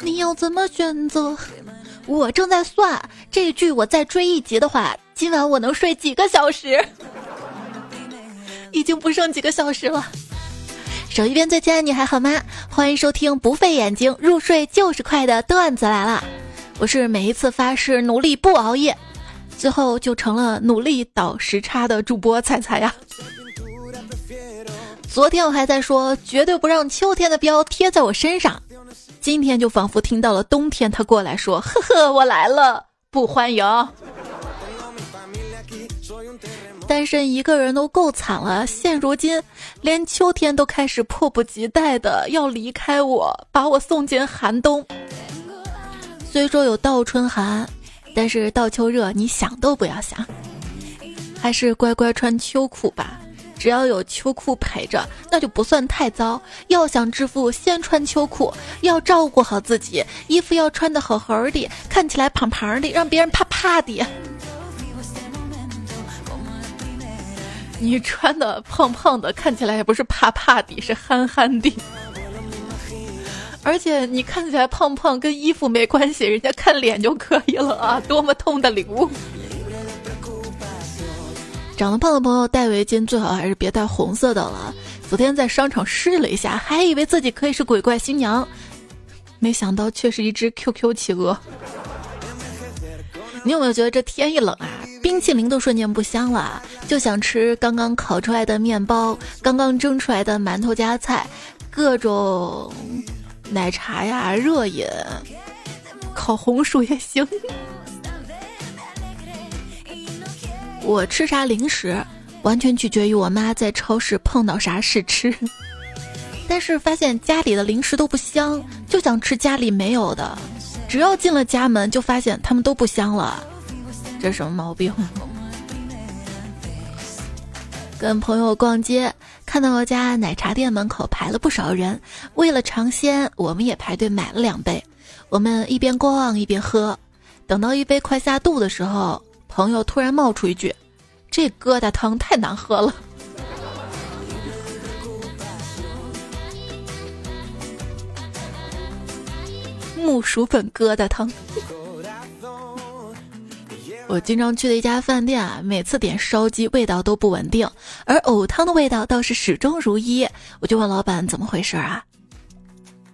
你要怎么选择？我正在算这剧，我再追一集的话，今晚我能睡几个小时？已经不剩几个小时了。手一边最亲爱的你还好吗？欢迎收听不费眼睛入睡就是快的段子来了。我是每一次发誓努力不熬夜，最后就成了努力倒时差的主播彩彩呀。昨天我还在说绝对不让秋天的标贴在我身上，今天就仿佛听到了冬天他过来说：“呵呵，我来了，不欢迎。”单身一个人都够惨了，现如今连秋天都开始迫不及待的要离开我，把我送进寒冬。虽说有倒春寒，但是倒秋热你想都不要想，还是乖乖穿秋裤吧。只要有秋裤陪着，那就不算太糟。要想致富，先穿秋裤，要照顾好自己，衣服要穿的好好的，看起来胖胖的，让别人怕怕的。你穿的胖胖的，看起来也不是怕怕的，是憨憨的。而且你看起来胖胖，跟衣服没关系，人家看脸就可以了啊！多么痛的领悟！长得胖的朋友戴围巾最好还是别戴红色的了。昨天在商场试了一下，还以为自己可以是鬼怪新娘，没想到却是一只 QQ 企鹅。你有没有觉得这天一冷啊？冰淇淋都瞬间不香了，就想吃刚刚烤出来的面包，刚刚蒸出来的馒头夹菜，各种奶茶呀、热饮、烤红薯也行。我吃啥零食，完全取决于我妈在超市碰到啥试吃。但是发现家里的零食都不香，就想吃家里没有的。只要进了家门，就发现他们都不香了。这什么毛病？跟朋友逛街，看到我家奶茶店门口排了不少人，为了尝鲜，我们也排队买了两杯。我们一边逛一边喝，等到一杯快下肚的时候，朋友突然冒出一句：“这疙瘩汤太难喝了。”木薯粉疙瘩汤。我经常去的一家饭店啊，每次点烧鸡味道都不稳定，而藕汤的味道倒是始终如一。我就问老板怎么回事啊？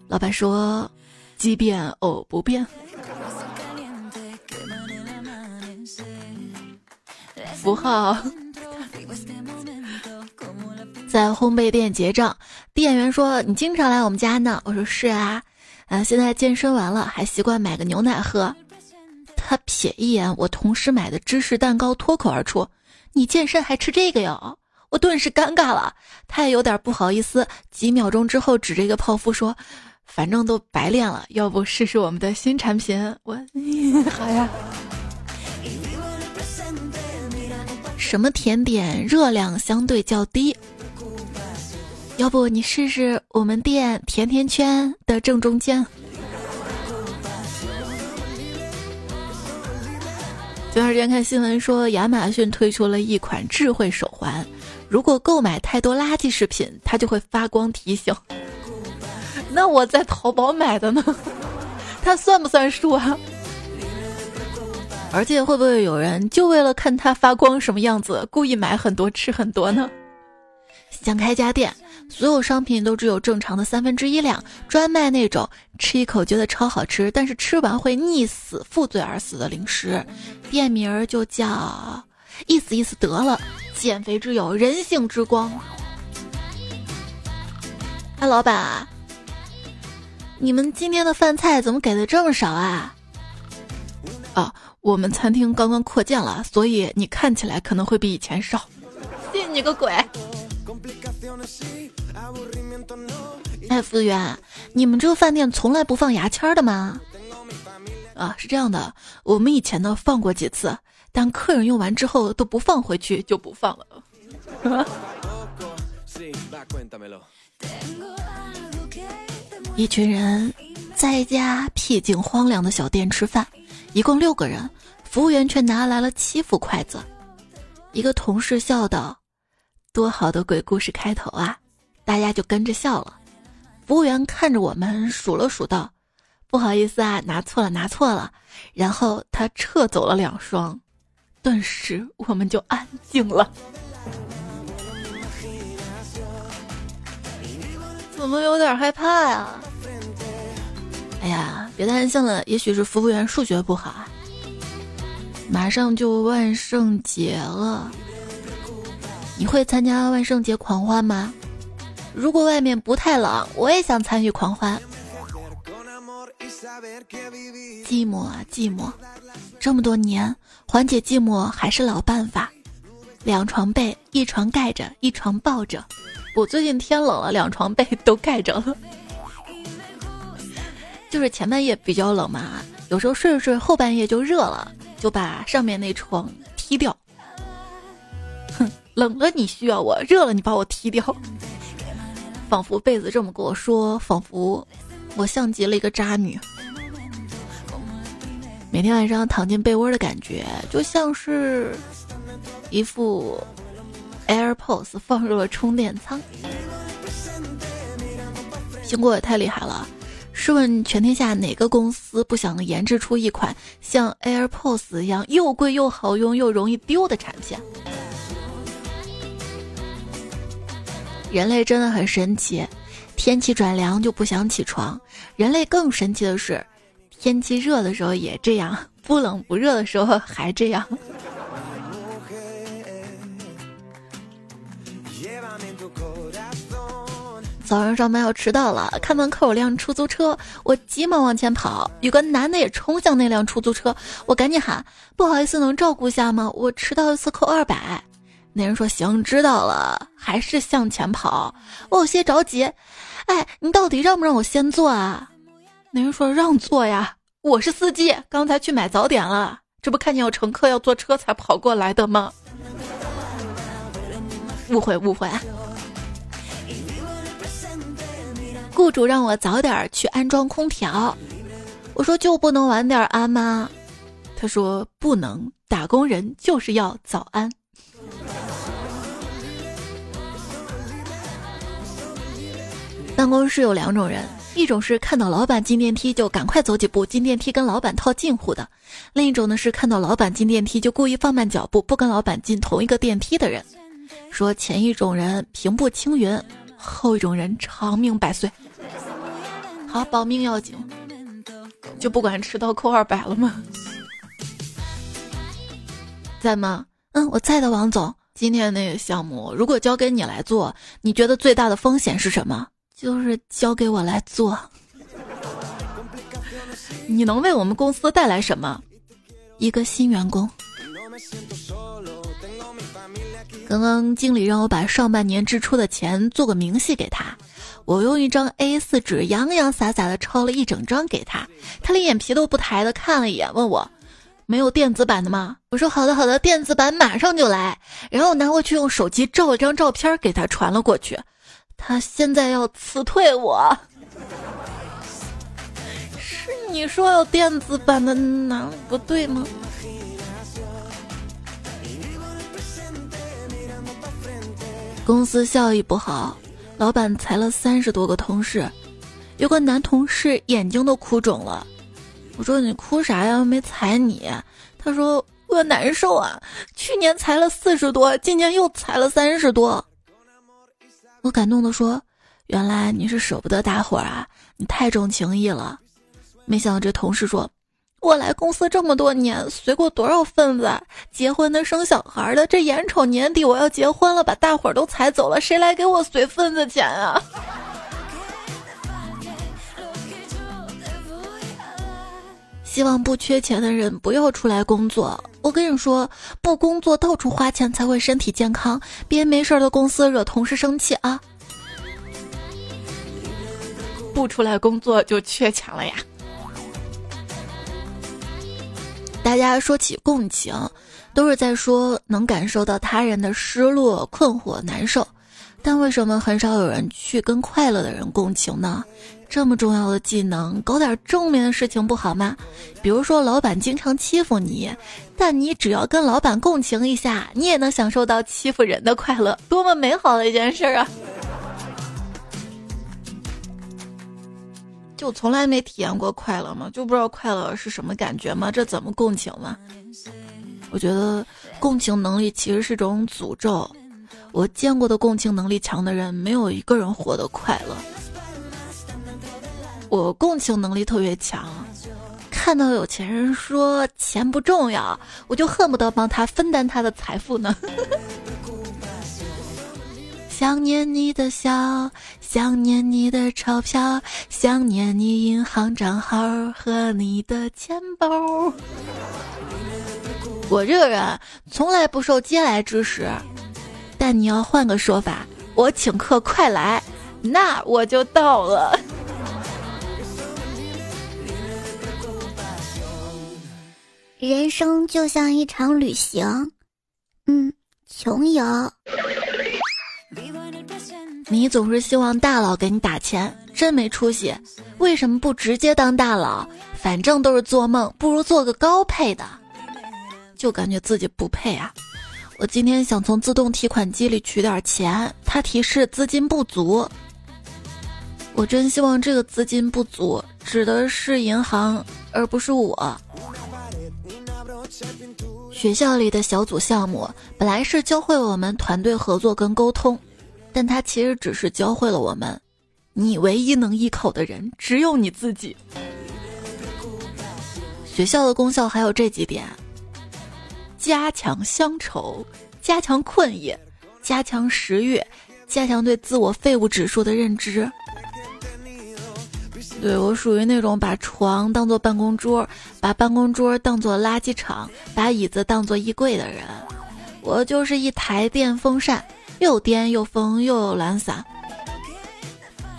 老板说：鸡变藕不变。符号。在烘焙店结账，店员说：“你经常来我们家呢？”我说：“是啊，啊，现在健身完了，还习惯买个牛奶喝。”他瞥一眼我同事买的芝士蛋糕，脱口而出：“你健身还吃这个哟？”我顿时尴尬了，他也有点不好意思。几秒钟之后，指着一个泡芙说：“反正都白练了，要不试试我们的新产品？”我好 呀。什么甜点热量相对较低？要不你试试我们店甜甜圈的正中间。前段时间看新闻说，亚马逊推出了一款智慧手环，如果购买太多垃圾食品，它就会发光提醒。那我在淘宝买的呢，它算不算数啊？而且会不会有人就为了看它发光什么样子，故意买很多吃很多呢？想开家店。所有商品都只有正常的三分之一量，专卖那种吃一口觉得超好吃，但是吃完会溺死、负罪而死的零食。店名儿就叫“意思意思得了”，减肥之友，人性之光。哎，老板，你们今天的饭菜怎么给的这么少啊？啊，我们餐厅刚刚扩建了，所以你看起来可能会比以前少。信你个鬼！哎，服务员，你们这个饭店从来不放牙签的吗？啊，是这样的，我们以前呢放过几次，但客人用完之后都不放回去，就不放了。一群人在一家僻静荒凉的小店吃饭，一共六个人，服务员却拿来了七副筷子。一个同事笑道：“多好的鬼故事开头啊！”大家就跟着笑了。服务员看着我们数了数道：“不好意思啊，拿错了，拿错了。”然后他撤走了两双，顿时我们就安静了。怎么有点害怕呀？哎呀，别担心了，也许是服务员数学不好啊。马上就万圣节了，你会参加万圣节狂欢吗？如果外面不太冷，我也想参与狂欢。寂寞啊寂寞，这么多年缓解寂寞还是老办法，两床被，一床盖着，一床抱着。我最近天冷了，两床被都盖着了。就是前半夜比较冷嘛，有时候睡着睡，后半夜就热了，就把上面那床踢掉。哼，冷了你需要我，热了你把我踢掉。仿佛被子这么跟我说，仿佛我像极了一个渣女。每天晚上躺进被窝的感觉，就像是一副 AirPods 放入了充电仓。苹果也太厉害了。试问全天下哪个公司不想研制出一款像 AirPods 一样又贵又好用又容易丢的产品？人类真的很神奇，天气转凉就不想起床。人类更神奇的是，天气热的时候也这样，不冷不热的时候还这样。早上上班要迟到了，看门口有辆出租车，我急忙往前跑，有个男的也冲向那辆出租车，我赶紧喊：“不好意思，能照顾一下吗？我迟到一次扣二百。”那人说：“行，知道了。”还是向前跑，我有些着急。哎，你到底让不让我先坐啊？那人说：“让座呀，我是司机，刚才去买早点了，这不看见有乘客要坐车才跑过来的吗？”误会，误会。雇主让我早点去安装空调，我说就不能晚点安吗？他说不能，打工人就是要早安。办公室有两种人，一种是看到老板进电梯就赶快走几步进电梯跟老板套近乎的；另一种呢是看到老板进电梯就故意放慢脚步不跟老板进同一个电梯的人。说前一种人平步青云，后一种人长命百岁。好，保命要紧，就不管迟到扣二百了吗？在吗？嗯，我在的，王总。今天那个项目如果交给你来做，你觉得最大的风险是什么？就是交给我来做。你能为我们公司带来什么？一个新员工。刚刚经理让我把上半年支出的钱做个明细给他。我用一张 A4 纸洋洋洒洒的抄了一整张给他，他连眼皮都不抬的看了一眼，问我：“没有电子版的吗？”我说：“好的，好的，电子版马上就来。”然后拿过去用手机照了张照片给他传了过去。他现在要辞退我，是你说有电子版的哪里不对吗？公司效益不好。老板裁了三十多个同事，有个男同事眼睛都哭肿了。我说：“你哭啥呀？没裁你。”他说：“我难受啊！去年裁了四十多，今年又裁了三十多。”我感动的说：“原来你是舍不得大伙儿啊，你太重情义了。”没想到这同事说。我来公司这么多年，随过多少份子，结婚的、生小孩的，这眼瞅年底我要结婚了，把大伙儿都踩走了，谁来给我随份子钱啊？希望不缺钱的人不要出来工作。我跟你说，不工作到处花钱才会身体健康，别没事的公司惹同事生气啊！不出来工作就缺钱了呀。大家说起共情，都是在说能感受到他人的失落、困惑、难受，但为什么很少有人去跟快乐的人共情呢？这么重要的技能，搞点正面的事情不好吗？比如说，老板经常欺负你，但你只要跟老板共情一下，你也能享受到欺负人的快乐，多么美好的一件事啊！就从来没体验过快乐吗，就不知道快乐是什么感觉吗，这怎么共情嘛？我觉得共情能力其实是种诅咒。我见过的共情能力强的人，没有一个人活得快乐。我共情能力特别强，看到有钱人说钱不重要，我就恨不得帮他分担他的财富呢。想念你的笑，想念你的钞票，想念你银行账号和你的钱包。我这个人从来不受嗟来之食，但你要换个说法，我请客快来，那我就到了。人生就像一场旅行，嗯，穷游。你总是希望大佬给你打钱，真没出息！为什么不直接当大佬？反正都是做梦，不如做个高配的。就感觉自己不配啊！我今天想从自动提款机里取点钱，它提示资金不足。我真希望这个资金不足指的是银行，而不是我。学校里的小组项目本来是教会我们团队合作跟沟通。但他其实只是教会了我们，你唯一能依靠的人只有你自己。学校的功效还有这几点：加强乡愁，加强困意，加强食欲，加强对自我废物指数的认知。对我属于那种把床当做办公桌，把办公桌当做垃圾场，把椅子当做衣柜的人。我就是一台电风扇。又颠又疯又有懒散。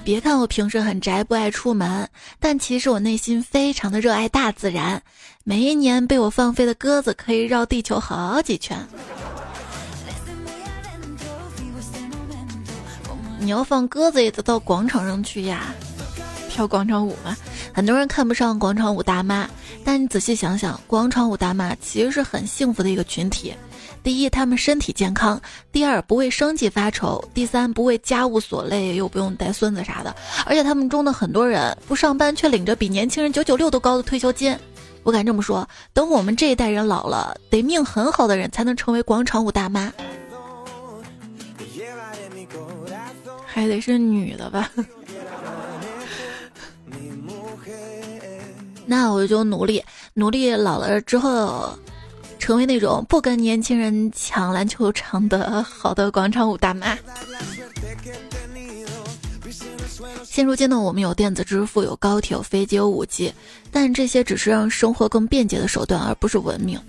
别看我平时很宅不爱出门，但其实我内心非常的热爱大自然。每一年被我放飞的鸽子可以绕地球好几圈。你要放鸽子也得到广场上去呀，跳广场舞嘛。很多人看不上广场舞大妈，但你仔细想想，广场舞大妈其实是很幸福的一个群体。第一，他们身体健康；第二，不为生计发愁；第三，不为家务所累，又不用带孙子啥的。而且他们中的很多人不上班，却领着比年轻人九九六都高的退休金。我敢这么说，等我们这一代人老了，得命很好的人才能成为广场舞大妈，还得是女的吧？那我就努力努力，老了之后。成为那种不跟年轻人抢篮球场的好的广场舞大妈。现如今呢，我们有电子支付，有高铁，有飞机，有五 G，但这些只是让生活更便捷的手段，而不是文明。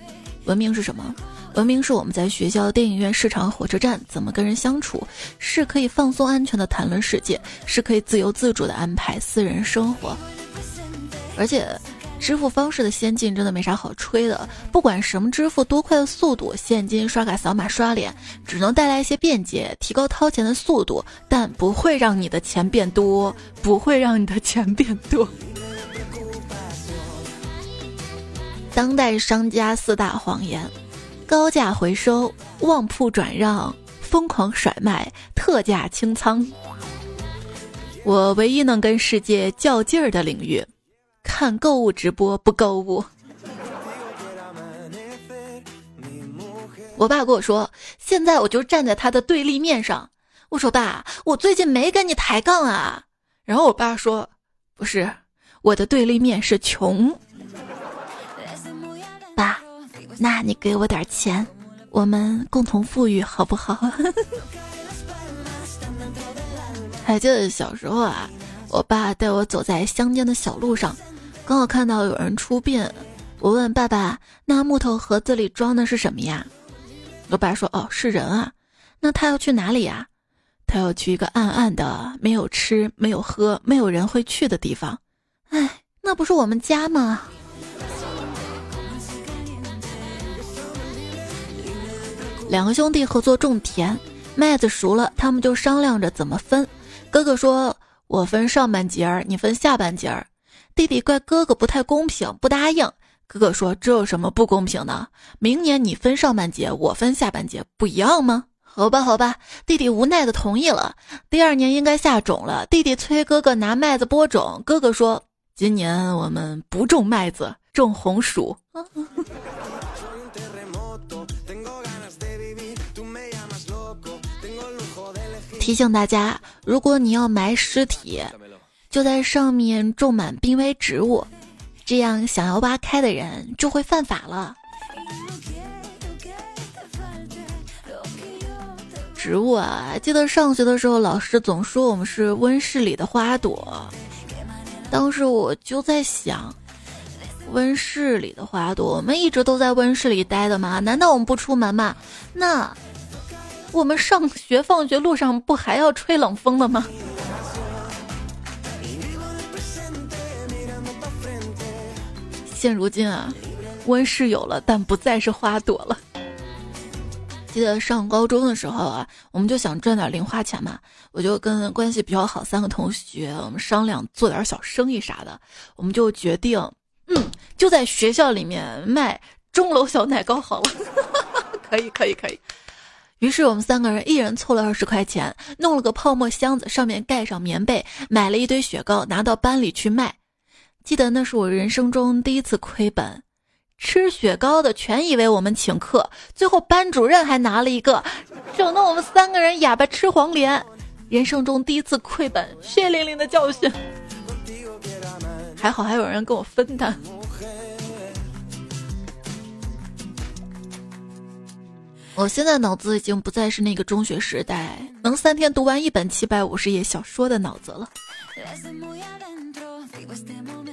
文明是什么？文明是我们在学校、电影院、市场、火车站怎么跟人相处，是可以放松、安全的谈论世界，是可以自由自主的安排私人生活，而且。支付方式的先进真的没啥好吹的，不管什么支付多快的速度，现金、刷卡、扫码、刷脸，只能带来一些便捷，提高掏钱的速度，但不会让你的钱变多，不会让你的钱变多。当代商家四大谎言：高价回收、旺铺转让、疯狂甩卖、特价清仓。我唯一能跟世界较劲儿的领域。看购物直播不购物。我爸跟我说，现在我就站在他的对立面上。我说爸，我最近没跟你抬杠啊。然后我爸说，不是，我的对立面是穷。爸，那你给我点钱，我们共同富裕好不好？还记得小时候啊，我爸带我走在乡间的小路上。刚好看到有人出殡，我问爸爸：“那木头盒子里装的是什么呀？”我爸说：“哦，是人啊。”那他要去哪里呀？他要去一个暗暗的、没有吃、没有喝、没有人会去的地方。哎，那不是我们家吗？两个兄弟合作种田，麦子熟了，他们就商量着怎么分。哥哥说：“我分上半截儿，你分下半截儿。”弟弟怪哥哥不太公平，不答应。哥哥说：“这有什么不公平的？明年你分上半截，我分下半截，不一样吗？”好吧，好吧，弟弟无奈的同意了。第二年应该下种了，弟弟催哥哥拿麦子播种。哥哥说：“今年我们不种麦子，种红薯。”提醒大家，如果你要埋尸体，就在上面种满濒危植物，这样想要挖开的人就会犯法了。植物啊，记得上学的时候，老师总说我们是温室里的花朵。当时我就在想，温室里的花朵，我们一直都在温室里待的吗？难道我们不出门吗？那我们上学放学路上不还要吹冷风的吗？现如今啊，温室有了，但不再是花朵了。记得上高中的时候啊，我们就想赚点零花钱嘛，我就跟关系比较好三个同学，我们商量做点小生意啥的，我们就决定，嗯，就在学校里面卖钟楼小奶糕好了，可以可以可以。于是我们三个人一人凑了二十块钱，弄了个泡沫箱子，上面盖上棉被，买了一堆雪糕，拿到班里去卖。记得那是我人生中第一次亏本。吃雪糕的全以为我们请客，最后班主任还拿了一个，整得我们三个人哑巴吃黄连。人生中第一次亏本，血淋淋的教训。还好还有人跟我分担。我现在脑子已经不再是那个中学时代能三天读完一本七百五十页小说的脑子了。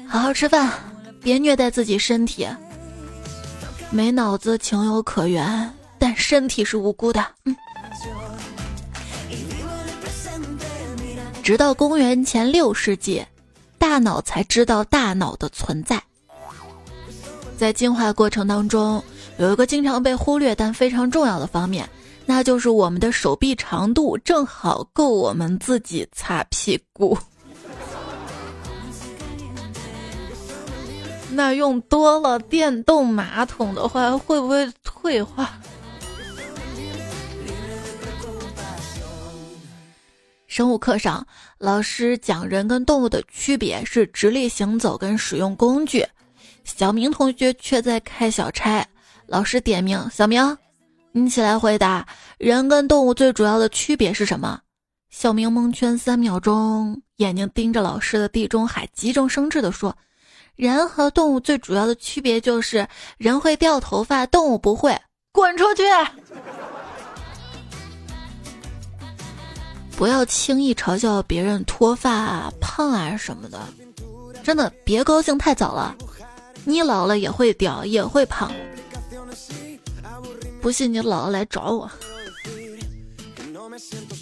好好吃饭，别虐待自己身体。没脑子情有可原，但身体是无辜的。嗯。直到公元前六世纪，大脑才知道大脑的存在。在进化过程当中，有一个经常被忽略但非常重要的方面，那就是我们的手臂长度正好够我们自己擦屁股。那用多了电动马桶的话，会不会退化？生物课上，老师讲人跟动物的区别是直立行走跟使用工具。小明同学却在开小差，老师点名：“小明，你起来回答，人跟动物最主要的区别是什么？”小明蒙圈三秒钟，眼睛盯着老师的地中海，急中生智的说。人和动物最主要的区别就是人会掉头发，动物不会。滚出去！不要轻易嘲笑别人脱发、啊胖啊什么的，真的别高兴太早了。你老了也会掉，也会胖。不信你老了来找我。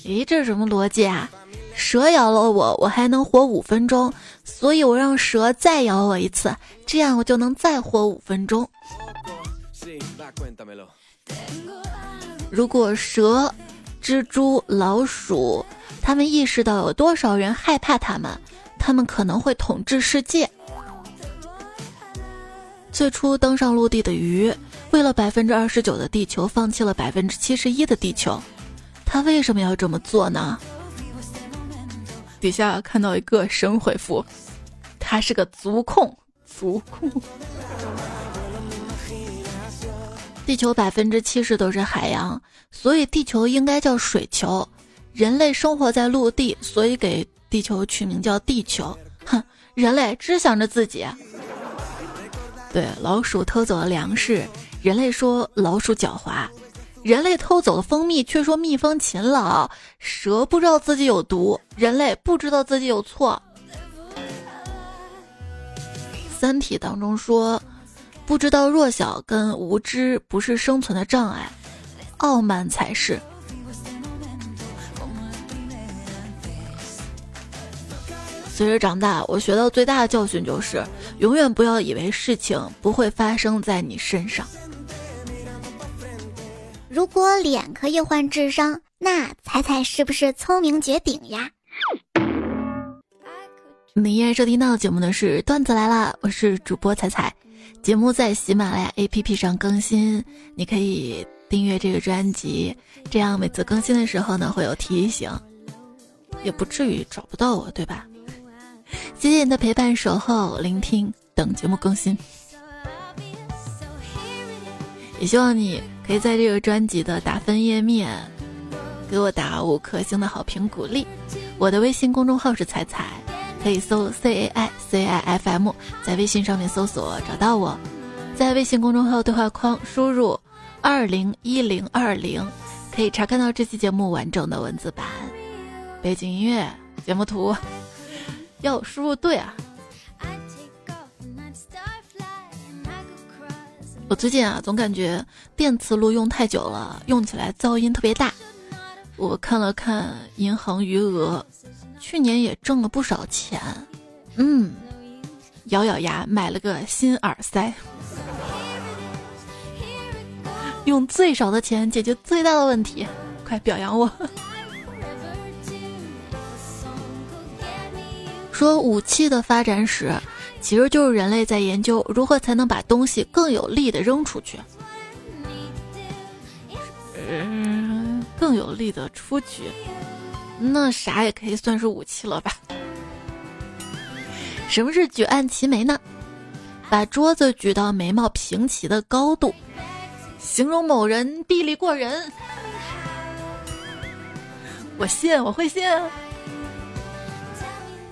咦，这是什么逻辑啊？蛇咬了我，我还能活五分钟。所以我让蛇再咬我一次，这样我就能再活五分钟。如果蛇、蜘蛛、老鼠，他们意识到有多少人害怕他们，他们可能会统治世界。最初登上陆地的鱼，为了百分之二十九的地球，放弃了百分之七十一的地球。他为什么要这么做呢？底下看到一个神回复，他是个足控，足控。地球百分之七十都是海洋，所以地球应该叫水球。人类生活在陆地，所以给地球取名叫地球。哼，人类只想着自己。对，老鼠偷走了粮食，人类说老鼠狡猾。人类偷走了蜂蜜，却说蜜蜂勤劳；蛇不知道自己有毒，人类不知道自己有错。三体当中说，不知道弱小跟无知不是生存的障碍，傲慢才是。随着长大，我学到最大的教训就是，永远不要以为事情不会发生在你身上。如果脸可以换智商，那彩彩是不是聪明绝顶呀？你依然收听到的节目呢是段子来了，我是主播彩彩，节目在喜马拉雅 APP 上更新，你可以订阅这个专辑，这样每次更新的时候呢会有提醒，也不至于找不到我，对吧？谢谢你的陪伴、守候、聆听，等节目更新。也希望你可以在这个专辑的打分页面给我打五颗星的好评鼓励。我的微信公众号是彩彩，可以搜 C A I C I F M，在微信上面搜索找到我，在微信公众号对话框输入二零一零二零，可以查看到这期节目完整的文字版、背景音乐、节目图。要输入对啊！我最近啊，总感觉电磁炉用太久了，用起来噪音特别大。我看了看银行余额，去年也挣了不少钱。嗯，咬咬牙买了个新耳塞，用最少的钱解决最大的问题，快表扬我！说武器的发展史，其实就是人类在研究如何才能把东西更有力的扔出去，嗯，更有力的出去，那啥也可以算是武器了吧？什么是举案齐眉呢？把桌子举到眉毛平齐的高度，形容某人臂力过人。我信，我会信。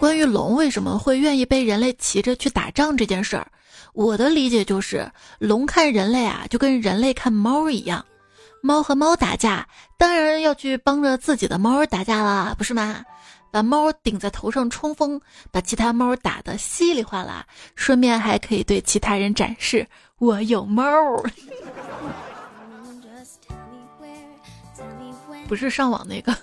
关于龙为什么会愿意被人类骑着去打仗这件事儿，我的理解就是，龙看人类啊，就跟人类看猫一样，猫和猫打架，当然要去帮着自己的猫打架啦，不是吗？把猫顶在头上冲锋，把其他猫打得稀里哗啦，顺便还可以对其他人展示我有猫。不是上网那个。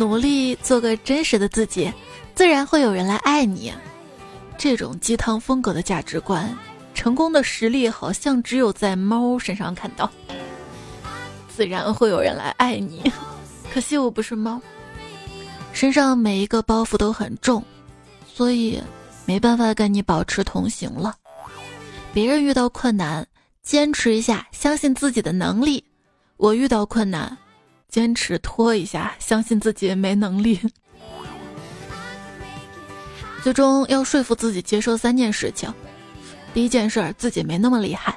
努力做个真实的自己，自然会有人来爱你。这种鸡汤风格的价值观，成功的实力好像只有在猫身上看到。自然会有人来爱你，可惜我不是猫，身上每一个包袱都很重，所以没办法跟你保持同行了。别人遇到困难，坚持一下，相信自己的能力；我遇到困难。坚持拖一下，相信自己没能力。最终要说服自己接受三件事情：第一件事自己没那么厉害；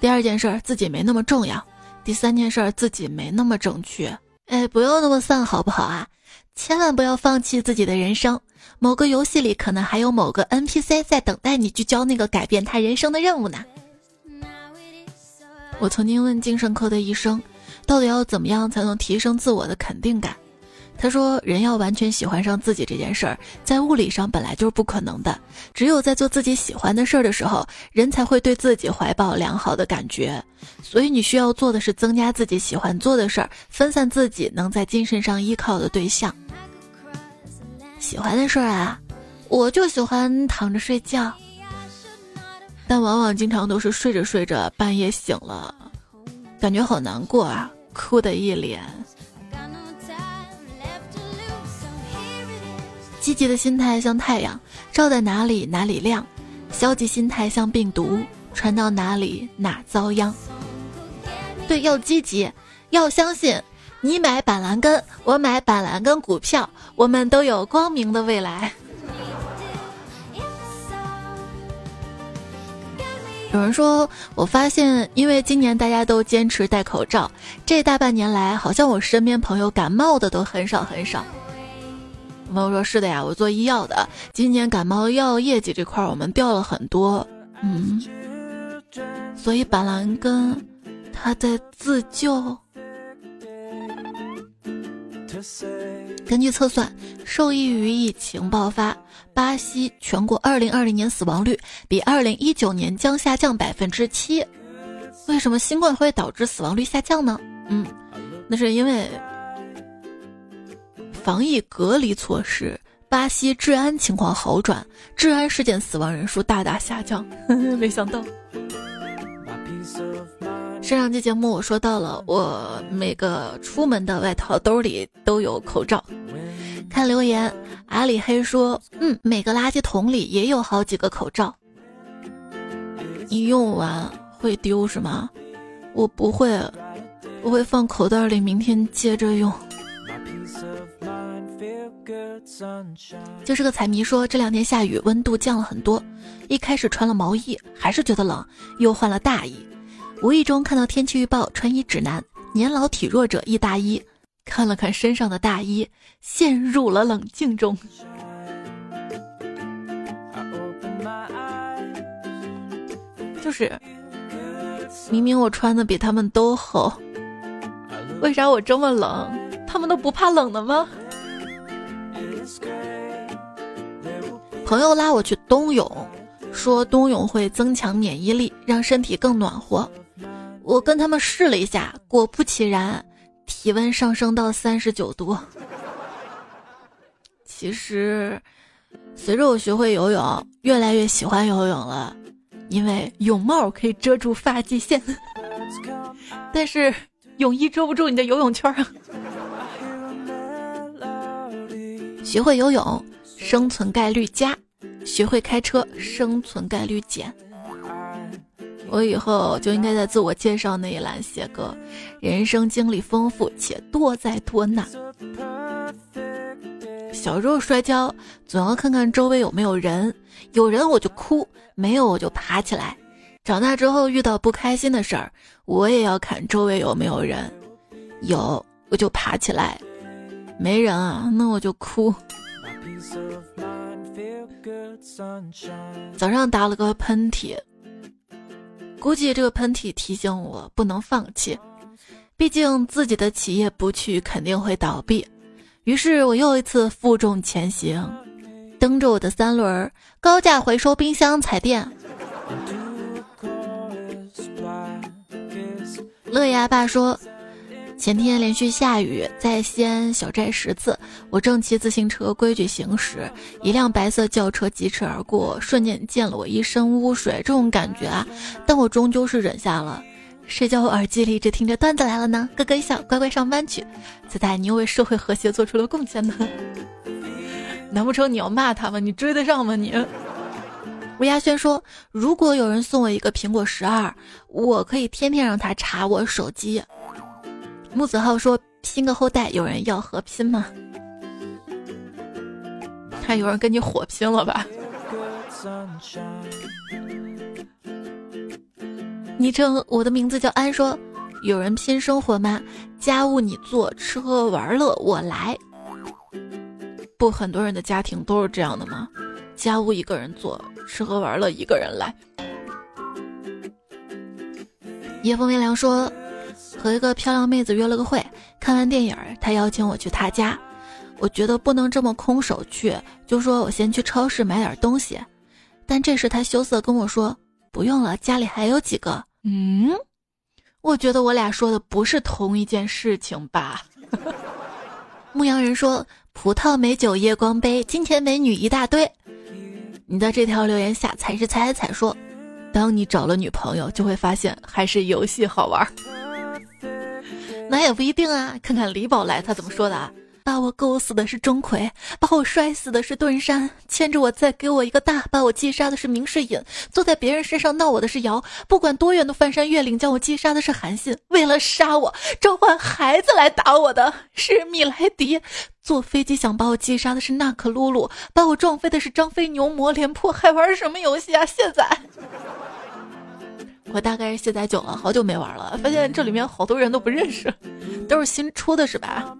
第二件事自己没那么重要；第三件事自己没那么正确。哎，不要那么丧好不好啊？千万不要放弃自己的人生。某个游戏里可能还有某个 NPC 在等待你去交那个改变他人生的任务呢。我曾经问精神科的医生。到底要怎么样才能提升自我的肯定感？他说，人要完全喜欢上自己这件事儿，在物理上本来就是不可能的。只有在做自己喜欢的事儿的时候，人才会对自己怀抱良好的感觉。所以你需要做的是增加自己喜欢做的事儿，分散自己能在精神上依靠的对象。喜欢的事儿啊，我就喜欢躺着睡觉，但往往经常都是睡着睡着，半夜醒了，感觉好难过啊。哭的一脸，积极的心态像太阳，照在哪里哪里亮；消极心态像病毒，传到哪里哪遭殃。对，要积极，要相信。你买板蓝根，我买板蓝根股票，我们都有光明的未来。有人说，我发现，因为今年大家都坚持戴口罩，这大半年来，好像我身边朋友感冒的都很少很少。朋友说：“是的呀，我做医药的，今年感冒药业绩这块我们掉了很多。”嗯，所以板蓝根他在自救。根据测算，受益于疫情爆发，巴西全国2020年死亡率比2019年将下降百分之七。为什么新冠会导致死亡率下降呢？嗯，那是因为防疫隔离措施，巴西治安情况好转，治安事件死亡人数大大下降。没想到。上上期节目我说到了，我每个出门的外套兜里都有口罩。看留言，阿里黑说：“嗯，每个垃圾桶里也有好几个口罩。你用完会丢是吗？我不会，我会放口袋里，明天接着用。就是个彩迷说这两天下雨，温度降了很多。一开始穿了毛衣，还是觉得冷，又换了大衣。无意中看到天气预报穿衣指南，年老体弱者易大衣。看了看身上的大衣，陷入了冷静中。就是，明明我穿的比他们都厚，为啥我这么冷？他们都不怕冷的吗？朋友拉我去冬泳，说冬泳会增强免疫力，让身体更暖和。我跟他们试了一下，果不其然，体温上升到三十九度。其实，随着我学会游泳，越来越喜欢游泳了，因为泳帽可以遮住发际线，但是泳衣遮不住你的游泳圈啊。学会游泳。生存概率加，学会开车，生存概率减。我以后就应该在自我介绍那一栏写个人生经历丰富且多灾多难。小时候摔跤，总要看看周围有没有人，有人我就哭，没有我就爬起来。长大之后遇到不开心的事儿，我也要看周围有没有人，有我就爬起来，没人啊，那我就哭。早上打了个喷嚏，估计这个喷嚏提醒我不能放弃，毕竟自己的企业不去肯定会倒闭。于是我又一次负重前行，蹬着我的三轮儿，高价回收冰箱、彩电。乐牙爸说。前天连续下雨，在西安小寨十次，我正骑自行车规矩行驶，一辆白色轿车疾驰而过，瞬间溅了我一身污水。这种感觉啊，但我终究是忍下了。谁叫我耳机里一直听着段子来了呢？咯咯一笑，乖乖上班去。仔仔，你又为社会和谐做出了贡献呢。难不成你要骂他吗？你追得上吗？你？吴亚轩说，如果有人送我一个苹果十二，我可以天天让他查我手机。木子浩说：“拼个后代，有人要和拼吗？还有人跟你火拼了吧？”昵称我的名字叫安说：“有人拼生活吗？家务你做，吃喝玩乐我来。”不，很多人的家庭都是这样的吗？家务一个人做，吃喝玩乐一个人来。夜风微凉说。和一个漂亮妹子约了个会，看完电影，她邀请我去她家。我觉得不能这么空手去，就说我先去超市买点东西。但这时她羞涩跟我说：“不用了，家里还有几个。”嗯，我觉得我俩说的不是同一件事情吧？牧羊人说：“葡萄美酒夜光杯，金钱美女一大堆。”你的这条留言下才是猜猜说：“当你找了女朋友，就会发现还是游戏好玩。”那也不一定啊，看看李宝来他怎么说的啊？把我勾死的是钟馗，把我摔死的是盾山，牵着我再给我一个大，把我击杀的是明世隐，坐在别人身上闹我的是瑶，不管多远的翻山越岭将我击杀的是韩信，为了杀我召唤孩子来打我的是米莱迪，坐飞机想把我击杀的是娜可露露，把我撞飞的是张飞牛魔廉颇，还玩什么游戏啊？现在。我大概是卸载久了，好久没玩了，发现这里面好多人都不认识，都是新出的，是吧？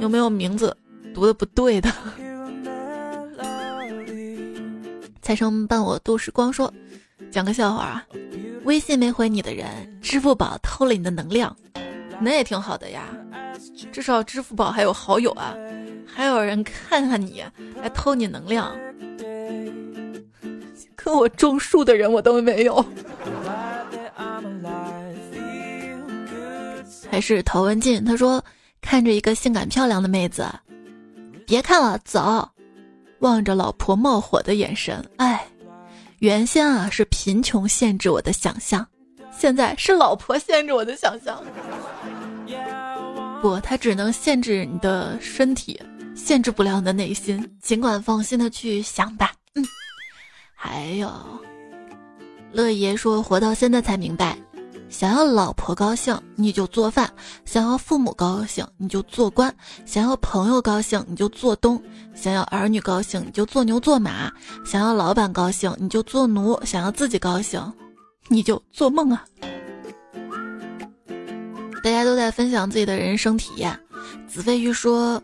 有没有名字读的不对的？财生伴我度时光说，讲个笑话啊，微信没回你的人，支付宝偷了你的能量，那也挺好的呀，至少支付宝还有好友啊，还有人看看你，来偷你能量。跟我种树的人我都没有，还是陶文静。他说看着一个性感漂亮的妹子，别看了，走。望着老婆冒火的眼神，哎，原先啊是贫穷限制我的想象，现在是老婆限制我的想象。不，他只能限制你的身体，限制不了你的内心。尽管放心的去想吧，嗯。还有，乐爷说：“活到现在才明白，想要老婆高兴你就做饭，想要父母高兴你就做官，想要朋友高兴你就做东，想要儿女高兴你就做牛做马，想要老板高兴你就做奴，想要自己高兴你就做梦啊！”大家都在分享自己的人生体验。子非鱼说：“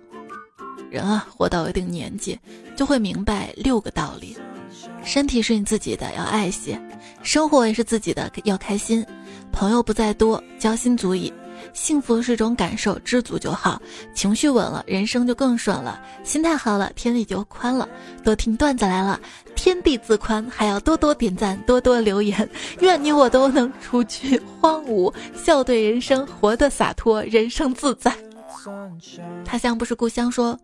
人啊，活到一定年纪，就会明白六个道理。”身体是你自己的，要爱惜；生活也是自己的，要开心。朋友不在多，交心足矣。幸福是种感受，知足就好。情绪稳了，人生就更顺了；心态好了，天地就宽了。多听段子来了，天地自宽。还要多多点赞，多多留言。愿你我都能除去荒芜，笑对人生，活得洒脱，人生自在。他乡不是故乡，说。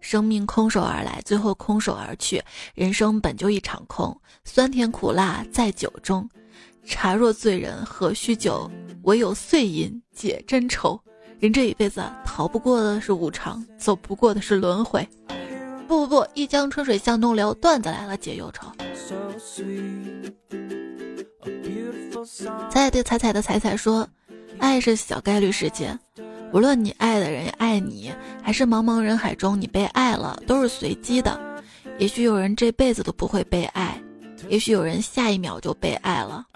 生命空手而来，最后空手而去。人生本就一场空，酸甜苦辣在酒中。茶若醉人何须酒？唯有碎银解真愁。人这一辈子，逃不过的是无常，走不过的是轮回。不不不，一江春水向东流。段子来了，解忧愁。彩彩对彩彩的彩彩说：“爱是小概率事件。”无论你爱的人爱你，还是茫茫人海中你被爱了，都是随机的。也许有人这辈子都不会被爱，也许有人下一秒就被爱了。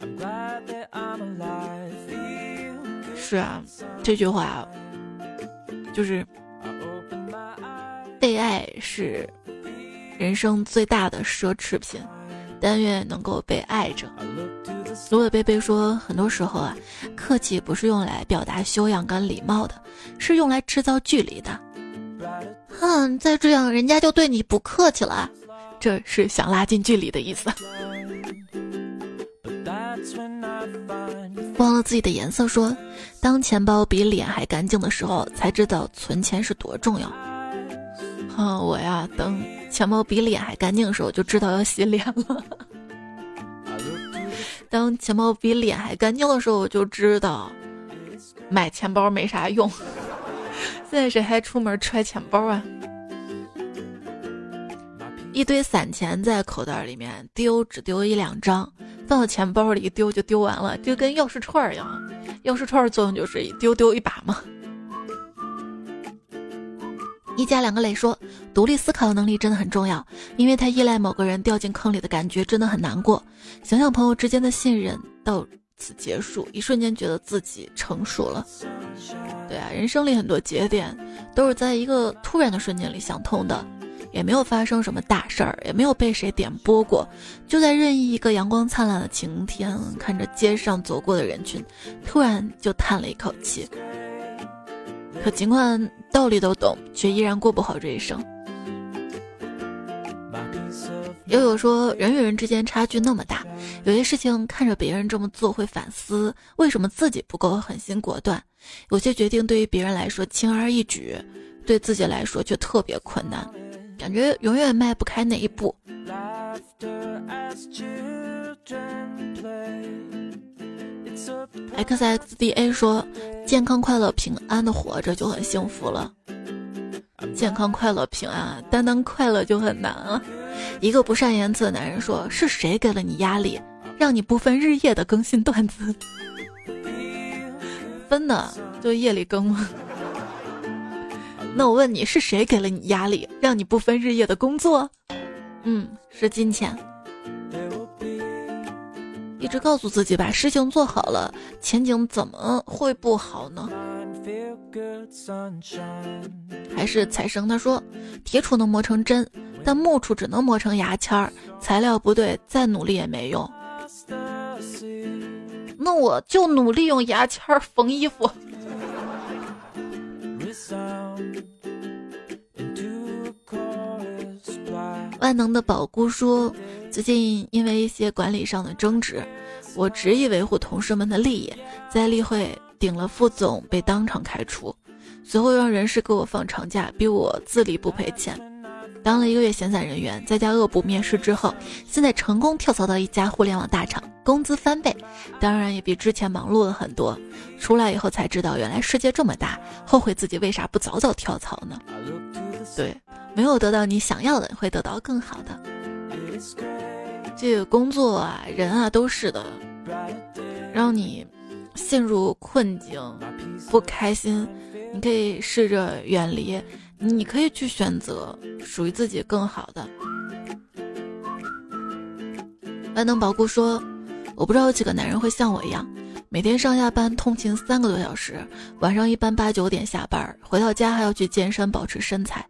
是啊，这句话就是被爱是人生最大的奢侈品。但愿能够被爱着。芦苇贝贝说，很多时候啊，客气不是用来表达修养跟礼貌的，是用来制造距离的。哼，再这样人家就对你不客气了，这是想拉近距离的意思。忘了自己的颜色说，当钱包比脸还干净的时候，才知道存钱是多重要。哼，我呀，等。钱包比脸还干净的时候，就知道要洗脸了。当钱包比脸还干净的时候，我就知道买钱包没啥用。现在谁还出门揣钱包啊？一堆散钱在口袋里面丢，只丢一两张，放到钱包里一丢就丢完了，就跟钥匙串一样。钥匙串儿作用就是一丢丢一把嘛。一家两个磊说，独立思考的能力真的很重要，因为他依赖某个人掉进坑里的感觉真的很难过。想想朋友之间的信任到此结束，一瞬间觉得自己成熟了。对啊，人生里很多节点都是在一个突然的瞬间里想通的，也没有发生什么大事儿，也没有被谁点拨过，就在任意一个阳光灿烂的晴天，看着街上走过的人群，突然就叹了一口气。可尽管道理都懂，却依然过不好这一生。悠悠说：“人与人之间差距那么大，有些事情看着别人这么做会反思，为什么自己不够狠心果断？有些决定对于别人来说轻而易举，对自己来说却特别困难，感觉永远迈不开那一步。” X X D A 说：“健康、快乐、平安的活着就很幸福了。健康、快乐、平安，单单快乐就很难啊。”一个不善言辞的男人说：“是谁给了你压力，让你不分日夜的更新段子？分的就夜里更吗？那我问你，是谁给了你压力，让你不分日夜的工作？嗯，是金钱。”一直告诉自己把事情做好了，前景怎么会不好呢？还是财神他说，铁杵能磨成针，但木杵只能磨成牙签儿。材料不对，再努力也没用。那我就努力用牙签儿缝衣服。万能的宝姑说。最近因为一些管理上的争执，我执意维护同事们的利益，在例会顶了副总，被当场开除，随后让人事给我放长假，逼我自立不赔钱。当了一个月闲散人员，在家恶补面试之后，现在成功跳槽到一家互联网大厂，工资翻倍，当然也比之前忙碌了很多。出来以后才知道，原来世界这么大，后悔自己为啥不早早跳槽呢？对，没有得到你想要的，会得到更好的。这个工作啊，人啊，都是的，让你陷入困境、不开心，你可以试着远离，你可以去选择属于自己更好的。万能宝姑说：“我不知道有几个男人会像我一样，每天上下班通勤三个多小时，晚上一般八九点下班，回到家还要去健身保持身材，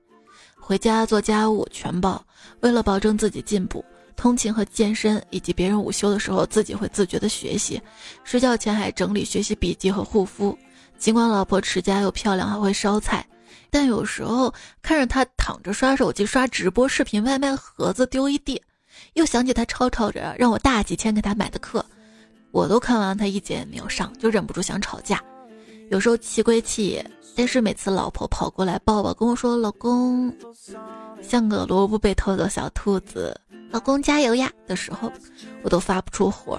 回家做家务全包，为了保证自己进步。”通勤和健身，以及别人午休的时候，自己会自觉的学习。睡觉前还整理学习笔记和护肤。尽管老婆持家又漂亮，还会烧菜，但有时候看着她躺着刷手机、刷直播视频，外卖盒子丢一地，又想起她吵吵着让我大几千给她买的课，我都看完，她一节也没有上，就忍不住想吵架。有时候气归气，但是每次老婆跑过来抱抱，跟我说：“老公，像个萝卜被偷的小兔子。”老公加油呀！的时候，我都发不出火。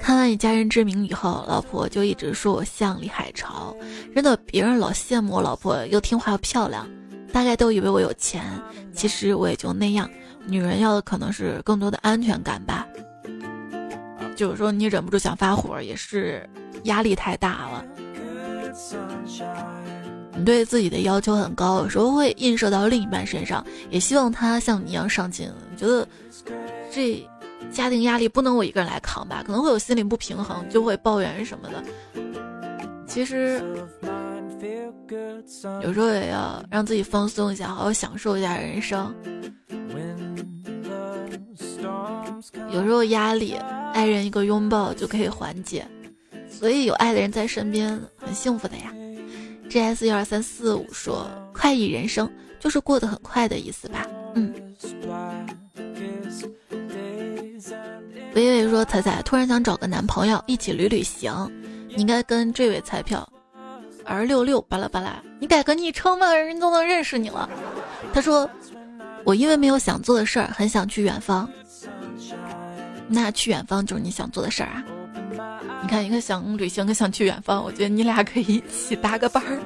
看完《以家人之名》以后，老婆就一直说我像李海潮，真的，别人老羡慕我老婆又听话又漂亮，大概都以为我有钱。其实我也就那样，女人要的可能是更多的安全感吧。就是说，你忍不住想发火，也是压力太大了。你对自己的要求很高，有时候会映射到另一半身上，也希望他像你一样上进。觉得这家庭压力不能我一个人来扛吧，可能会有心理不平衡，就会抱怨什么的。其实有时候也要让自己放松一下，好好享受一下人生。有时候压力，爱人一个拥抱就可以缓解，所以有爱的人在身边很幸福的呀。G S 幺二三四五说：“快意人生就是过得很快的意思吧？”嗯。微微说：“彩彩突然想找个男朋友一起旅旅行，你应该跟这位彩票，R 六六巴拉巴拉，你改个昵称嘛，人都能认识你了。”他说：“我因为没有想做的事儿，很想去远方。那去远方就是你想做的事儿啊。”你看，一个想旅行，一个想去远方，我觉得你俩可以一起搭个伴儿。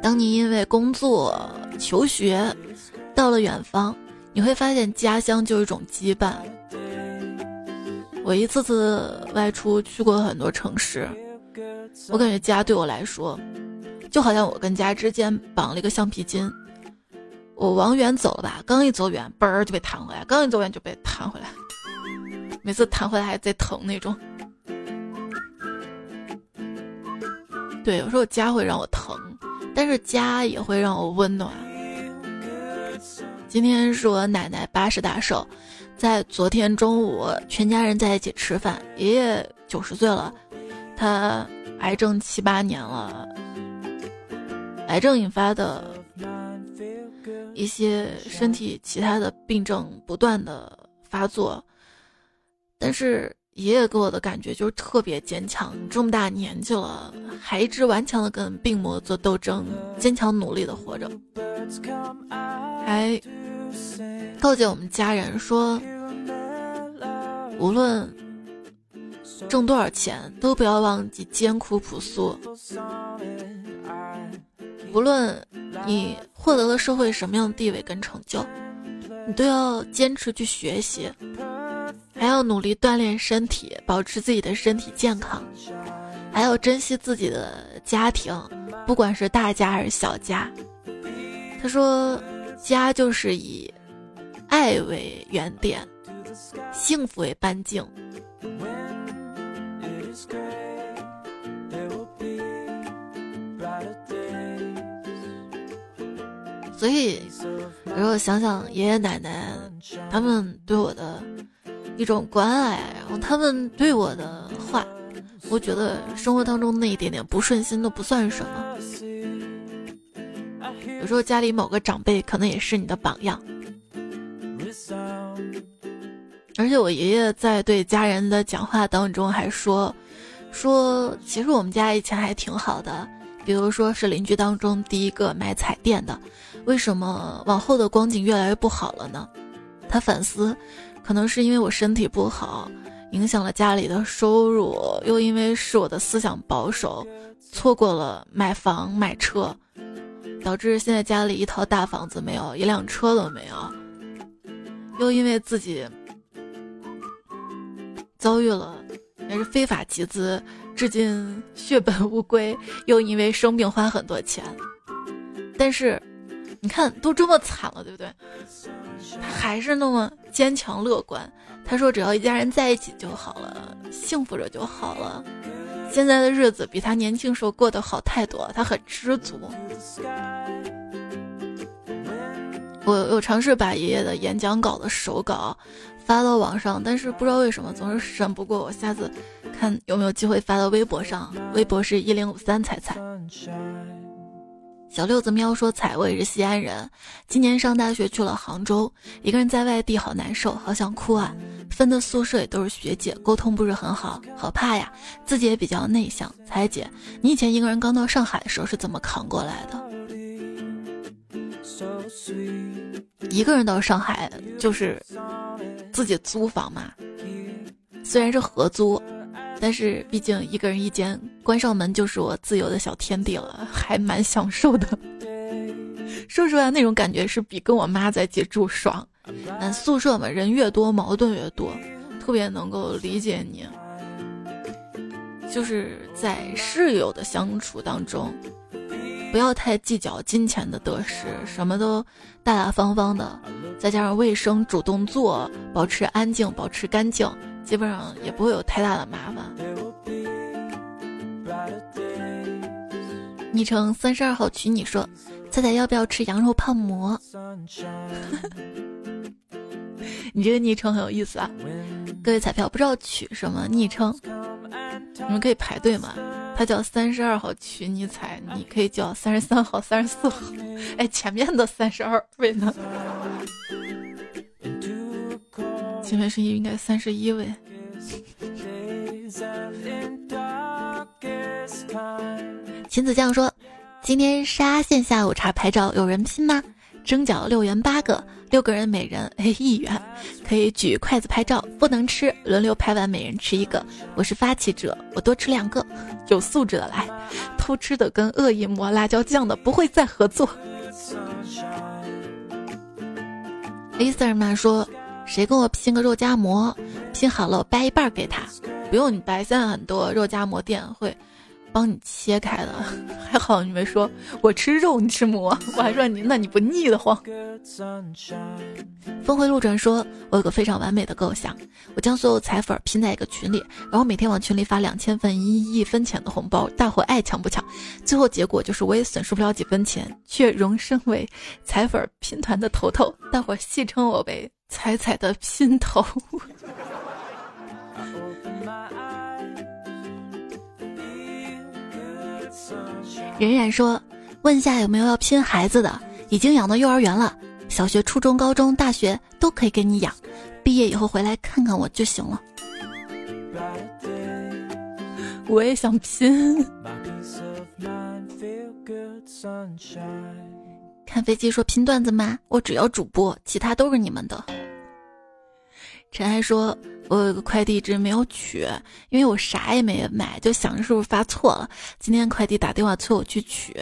当你因为工作、求学到了远方，你会发现家乡就是一种羁绊。我一次次外出去过很多城市，我感觉家对我来说，就好像我跟家之间绑了一个橡皮筋。我往远走了吧，刚一走远，嘣儿就被弹回来；刚一走远就被弹回来。每次弹回来还贼疼那种，对，有时候家会让我疼，但是家也会让我温暖。今天是我奶奶八十大寿，在昨天中午，全家人在一起吃饭。爷爷九十岁了，他癌症七八年了，癌症引发的一些身体其他的病症不断的发作。但是爷爷给我的感觉就是特别坚强，这么大年纪了，还一直顽强的跟病魔做斗争，坚强努力的活着，还告诫我们家人说，无论挣多少钱，都不要忘记艰苦朴素；无论你获得了社会什么样的地位跟成就，你都要坚持去学习。还要努力锻炼身体，保持自己的身体健康，还要珍惜自己的家庭，不管是大家还是小家。他说，家就是以爱为原点，幸福为半径。所以，如果想想爷爷奶奶他们对我的。一种关爱，然后他们对我的话，我觉得生活当中那一点点不顺心都不算什么。有时候家里某个长辈可能也是你的榜样，而且我爷爷在对家人的讲话当中还说，说其实我们家以前还挺好的，比如说是邻居当中第一个买彩电的，为什么往后的光景越来越不好了呢？他反思。可能是因为我身体不好，影响了家里的收入，又因为是我的思想保守，错过了买房买车。导致现在家里一套大房子没有，一辆车都没有，又因为自己遭遇了也是非法集资，至今血本无归，又因为生病花很多钱，但是你看都这么惨了，对不对？他还是那么坚强乐观。他说：“只要一家人在一起就好了，幸福着就好了。现在的日子比他年轻时候过得好太多，他很知足。”我有尝试把爷爷的演讲稿的手稿发到网上，但是不知道为什么总是审不过我。下次看有没有机会发到微博上，微博是一零五三彩彩。小六子喵说：“彩，我也是西安人，今年上大学去了杭州，一个人在外地好难受，好想哭啊。分的宿舍也都是学姐，沟通不是很好，好怕呀。自己也比较内向。彩姐，你以前一个人刚到上海的时候是怎么扛过来的？一个人到上海就是自己租房嘛，虽然是合租。”但是毕竟一个人一间，关上门就是我自由的小天地了，还蛮享受的。说实话，那种感觉是比跟我妈在一起住爽。但宿舍嘛，人越多矛盾越多，特别能够理解你。就是在室友的相处当中，不要太计较金钱的得失，什么都大大方方的，再加上卫生，主动做，保持安静，保持干净。基本上也不会有太大的麻烦。昵称三十二号娶你说，猜猜要不要吃羊肉泡馍？你这个昵称很有意思啊！各位彩票不知道取什么昵称，你们可以排队嘛。他叫三十二号娶你彩，你可以叫三十三号、三十四号。哎，前面的三十二位呢？前面是应该三十一位。秦子酱说：“今天沙县下午茶拍照，有人拼吗？蒸饺六元八个，六个人每人哎一元，可以举筷子拍照，不能吃，轮流拍完每人吃一个。我是发起者，我多吃两个，有素质的来，偷吃的跟恶意抹辣椒酱的不会再合作。” Lisa 妈说。谁跟我拼个肉夹馍，拼好了我掰一半给他，不用你掰。现在很多肉夹馍店会帮你切开的，还好你没说我吃肉你吃馍，我还说你那你不腻得慌。峰回路转说，我有个非常完美的构想，我将所有彩粉拼在一个群里，然后每天往群里发两千份一亿分钱的红包，大伙爱抢不抢？最后结果就是我也损失不了几分钱，却荣升为彩粉拼团的头头，大伙戏称我为。彩彩的拼头，冉冉说：“问下有没有要拼孩子的？已经养到幼儿园了，小学、初中、高中、大学都可以给你养，毕业以后回来看看我就行了。”我也想拼。看飞机说拼段子吗？我只要主播，其他都是你们的。陈爱说：“我有个快递一直没有取，因为我啥也没买，就想着是不是发错了。今天快递打电话催我去取，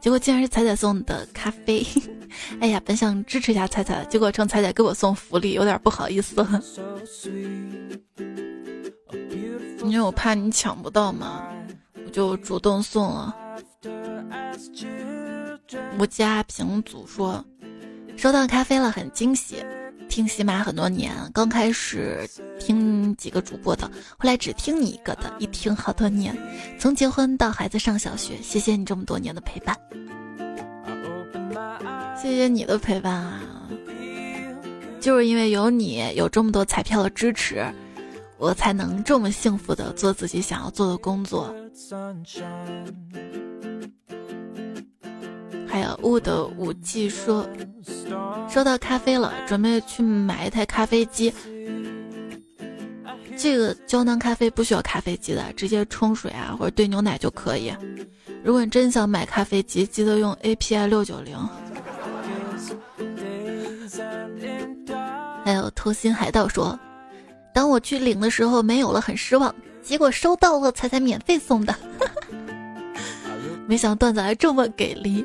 结果竟然是彩彩送的咖啡。哎呀，本想支持一下彩彩，结果成彩彩给我送福利，有点不好意思了。因为我怕你抢不到嘛，我就主动送了。”吴家平组说：“收到咖啡了，很惊喜。听喜马很多年，刚开始听几个主播的，后来只听你一个的，一听好多年。从结婚到孩子上小学，谢谢你这么多年的陪伴。谢谢你的陪伴啊！就是因为有你，有这么多彩票的支持，我才能这么幸福的做自己想要做的工作。”还有雾的五 G 说，收到咖啡了，准备去买一台咖啡机。这个胶囊咖啡不需要咖啡机的，直接冲水啊或者兑牛奶就可以。如果你真想买咖啡机，记得用 API 六九零。还有偷心海盗说，当我去领的时候没有了，很失望，结果收到了才才免费送的。没想到段子还这么给力。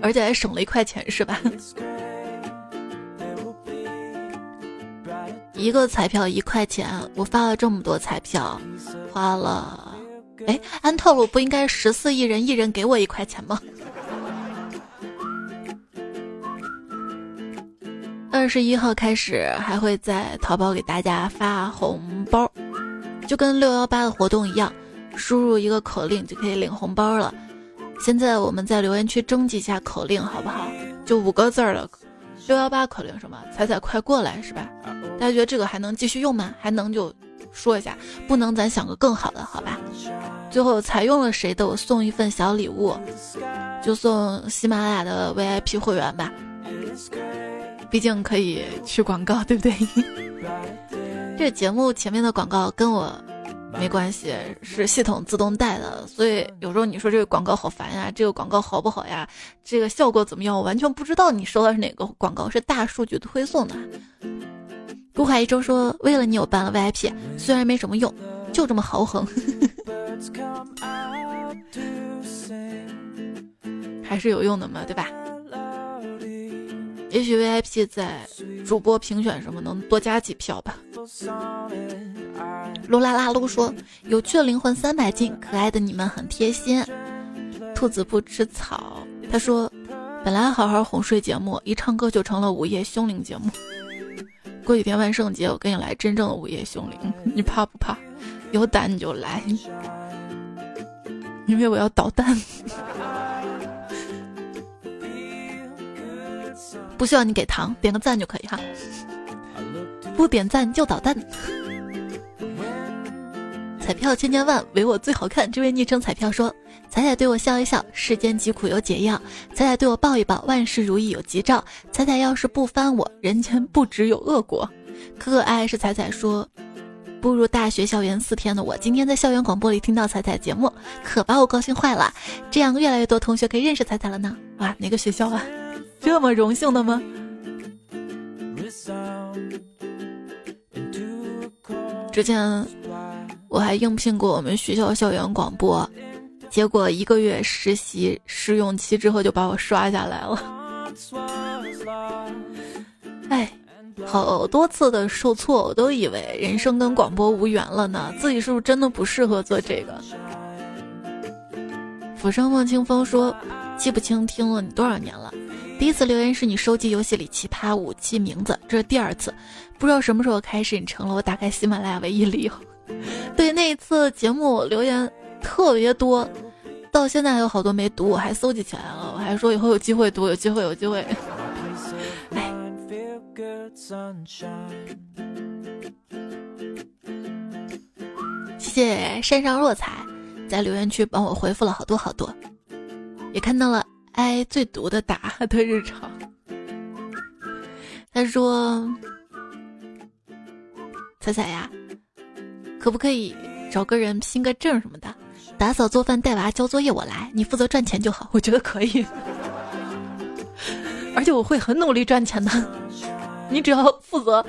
而且还省了一块钱，是吧？一个彩票一块钱，我发了这么多彩票，花了，哎，按套路不应该十四亿人一人给我一块钱吗？二十一号开始还会在淘宝给大家发红包，就跟六幺八的活动一样，输入一个口令就可以领红包了。现在我们在留言区征集一下口令，好不好？就五个字儿的六幺八口令，什么？彩彩快过来，是吧？大家觉得这个还能继续用吗？还能就说一下，不能咱想个更好的，好吧？最后采用了谁的，我送一份小礼物，就送喜马拉雅的 VIP 会员吧。毕竟可以去广告，对不对？这节目前面的广告跟我没关系，是系统自动带的，所以有时候你说这个广告好烦呀，这个广告好不好呀？这个效果怎么样？我完全不知道你收的是哪个广告，是大数据推送的。孤海一周说：“为了你，我办了 VIP，虽然没什么用，就这么豪横，还是有用的嘛，对吧？”也许 VIP 在主播评选什么能多加几票吧。噜啦啦噜说：“有趣的灵魂三百斤，可爱的你们很贴心。”兔子不吃草，他说：“本来好好哄睡节目，一唱歌就成了午夜凶铃节目。过几天万圣节，我跟你来真正的午夜凶铃，你怕不怕？有胆你就来，因为我要捣蛋。”不需要你给糖，点个赞就可以哈。不点赞就捣蛋。彩票千千万，唯我最好看。这位昵称彩票说：“彩彩对我笑一笑，世间疾苦有解药；彩彩对我抱一抱，万事如意有吉兆。彩彩要是不翻我，人间不只有恶果。”可可爱爱是彩彩说：“步入大学校园四天的我，今天在校园广播里听到彩彩节目，可把我高兴坏了。这样越来越多同学可以认识彩彩了呢。哇，哪个学校啊？”这么荣幸的吗？之前我还应聘过我们学校校园广播，结果一个月实习试用期之后就把我刷下来了。哎，好多次的受挫，我都以为人生跟广播无缘了呢，自己是不是真的不适合做这个？浮生望清风说：“记不清听了你多少年了。”第一次留言是你收集游戏里奇葩武器名字，这是第二次，不知道什么时候开始你成了我打开喜马拉雅唯一理由。对那一次节目留言特别多，到现在还有好多没读，我还搜集起来了，我还说以后有机会读，有机会，有机会。哎，谢谢山上若彩在留言区帮我回复了好多好多，也看到了。挨最毒的打的日常。他说：“彩彩呀，可不可以找个人拼个证什么的？打扫、做饭、带娃、交作业我来，你负责赚钱就好。我觉得可以，而且我会很努力赚钱的。你只要负责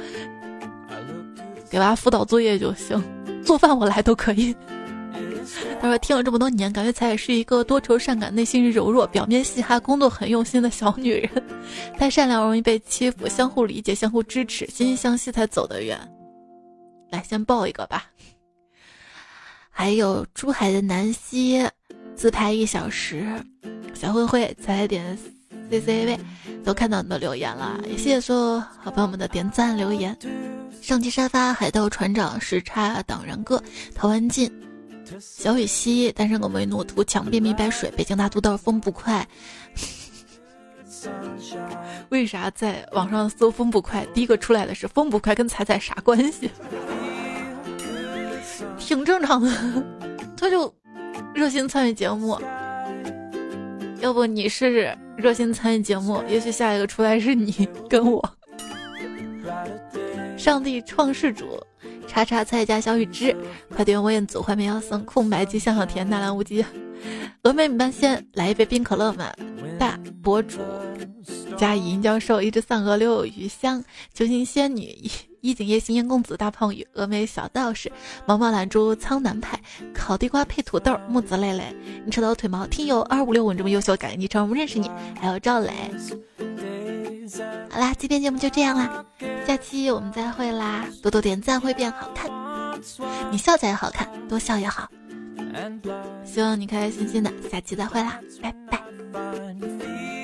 给娃辅导作业就行，做饭我来都可以。”他说：“听了这么多年，感觉彩彩是一个多愁善感、内心柔弱、表面嘻哈、工作很用心的小女人。太善良，容易被欺负，相互理解、相互支持，惺惺相惜才走得远。来，先抱一个吧。还有珠海的南希，自拍一小时。小灰灰彩彩点 C C V，都看到你的留言了，也谢谢所有好朋友们的点赞留言。上期沙发海盗船长时差党人哥陶文进。”小雨溪，单身狗为诺图强便秘白水，北京大土豆风不快。为啥在网上搜风不快，第一个出来的是风不快，跟彩彩啥关系？挺正常的，他就热心参与节目。要不你试试热心参与节目，也许下一个出来是你跟我。上帝创世主。叉叉菜加小雨之，快点我彦祖，幻面妖僧，空白机向小田，纳兰无极，峨眉米半仙，来一杯冰可乐嘛！大博主加银教授，一只丧鹅留有余香，球形仙女，一景夜行烟公子大胖宇峨眉小道士毛毛懒猪苍南派烤地瓜配土豆木子累累你扯到腿毛听友二五六五这么优秀感谢昵称我们认识你还有赵磊。好啦今天节目就这样啦下期我们再会啦多多点赞会变好看你笑起来也好看多笑也好希望你开开心心的下期再会啦拜拜。